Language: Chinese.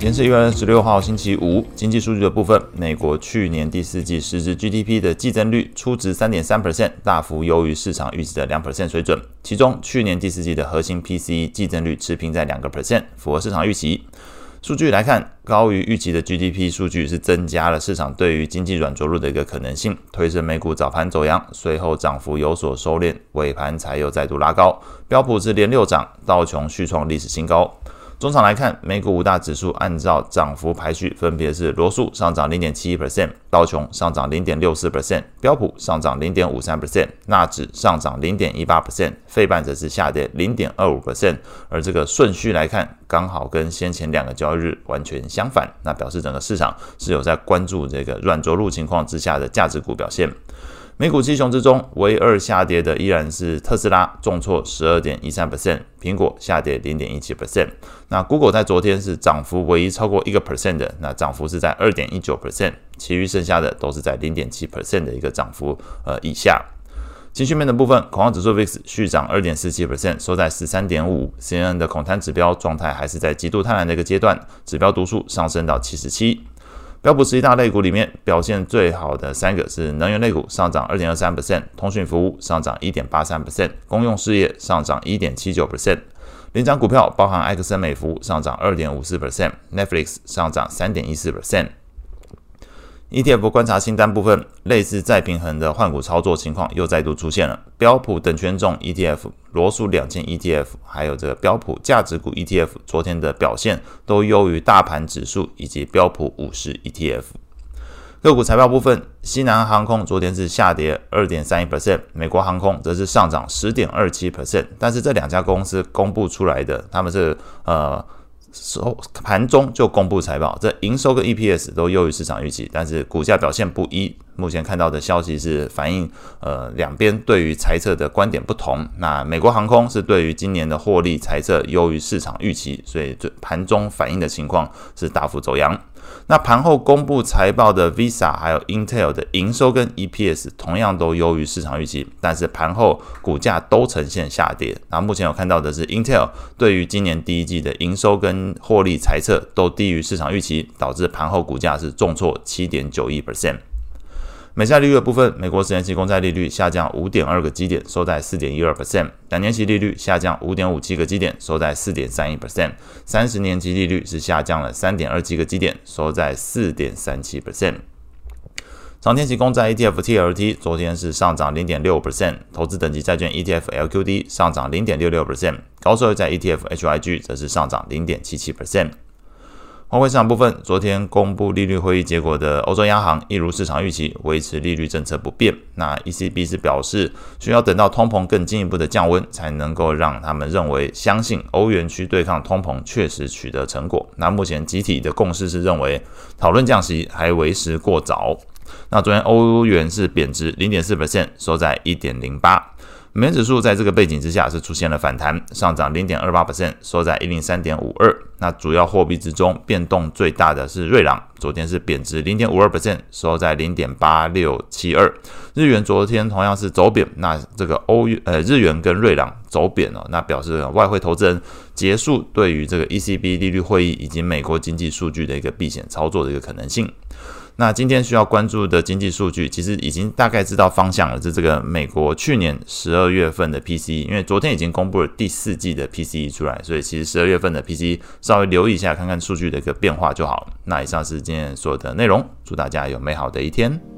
今天是一月二十六号，星期五。经济数据的部分，美国去年第四季实质 GDP 的季增率初值三点三 percent，大幅优于市场预期的两 percent 水准。其中，去年第四季的核心 PCE 季增率持平在两个 percent，符合市场预期。数据来看，高于预期的 GDP 数据是增加了市场对于经济软着陆的一个可能性，推升美股早盘走阳，随后涨幅有所收敛，尾盘才又再度拉高。标普是连六涨，道琼续创历史新高。终场来看，美股五大指数按照涨幅排序，分别是罗素上涨零点七一 percent，道琼上涨零点六四 percent，标普上涨零点五三 percent，纳指上涨零点一八 percent，费半则是下跌零点二五 percent。而这个顺序来看，刚好跟先前两个交易日完全相反，那表示整个市场是有在关注这个软着陆情况之下的价值股表现。美股七雄之中，唯二下跌的依然是特斯拉，重挫十二点一三 percent，苹果下跌零点一七 percent。那 Google 在昨天是涨幅唯一超过一个 percent 的，那涨幅是在二点一九 percent，其余剩下的都是在零点七 percent 的一个涨幅呃以下。情绪面的部分，恐慌指数 VIX 续涨二点四七 percent，收在十三点五。CNN 的恐贪指标状态还是在极度贪婪的一个阶段，指标读数上升到七十七。标普十一大类股里面表现最好的三个是能源类股，上涨二点二三 percent；通讯服务上涨一点八三 percent；公用事业上涨一点七九 percent。领涨股票包含埃克森美孚上涨二点五四 percent，Netflix 上涨三点一四 percent。ETF 观察清单部分，类似再平衡的换股操作情况又再度出现了。标普等权重 ETF、罗素两千 ETF，还有这个标普价值股 ETF，昨天的表现都优于大盘指数以及标普五十 ETF。个股财报部分，西南航空昨天是下跌二点三一 percent，美国航空则是上涨十点二七 percent。但是这两家公司公布出来的，他们是呃。收盘中就公布财报，这营收跟 EPS 都优于市场预期，但是股价表现不一。目前看到的消息是反映，呃，两边对于财测的观点不同。那美国航空是对于今年的获利财测优于市场预期，所以这盘中反映的情况是大幅走阳。那盘后公布财报的 Visa 还有 Intel 的营收跟 EPS 同样都优于市场预期，但是盘后股价都呈现下跌。那目前有看到的是 Intel 对于今年第一季的营收跟获利猜测都低于市场预期，导致盘后股价是重挫七点九一 percent。美债利率的部分，美国十年期公债利率下降五点二个基点，收在四点一二 percent；两年期利率下降五点五七个基点，收在四点三一 percent；三十年期利率是下降了三点二七个基点，收在四点三七 percent。长天期公债 ETF TLT 昨天是上涨零点六 percent，投资等级债券 ETF LQD 上涨零点六六 percent，高收益债 ETF HYG 则是上涨零点七七 percent。外汇市场部分，昨天公布利率会议结果的欧洲央行，一如市场预期，维持利率政策不变。那 ECB 是表示，需要等到通膨更进一步的降温，才能够让他们认为相信欧元区对抗通膨确实取得成果。那目前集体的共识是认为，讨论降息还为时过早。那昨天欧元是贬值零点四 percent，收在一点零八。美元指数在这个背景之下是出现了反弹，上涨零点二八 percent，收在一零三点五二。那主要货币之中变动最大的是瑞郎，昨天是贬值零点五二 percent，收在零点八六七二。日元昨天同样是走贬，那这个欧元呃日元跟瑞郎走贬了，那表示外汇投资人结束对于这个 ECB 利率会议以及美国经济数据的一个避险操作的一个可能性。那今天需要关注的经济数据，其实已经大概知道方向了。是这个美国去年十二月份的 PCE，因为昨天已经公布了第四季的 PCE 出来，所以其实十二月份的 PCE 稍微留意一下，看看数据的一个变化就好。那以上是今天所有的内容，祝大家有美好的一天。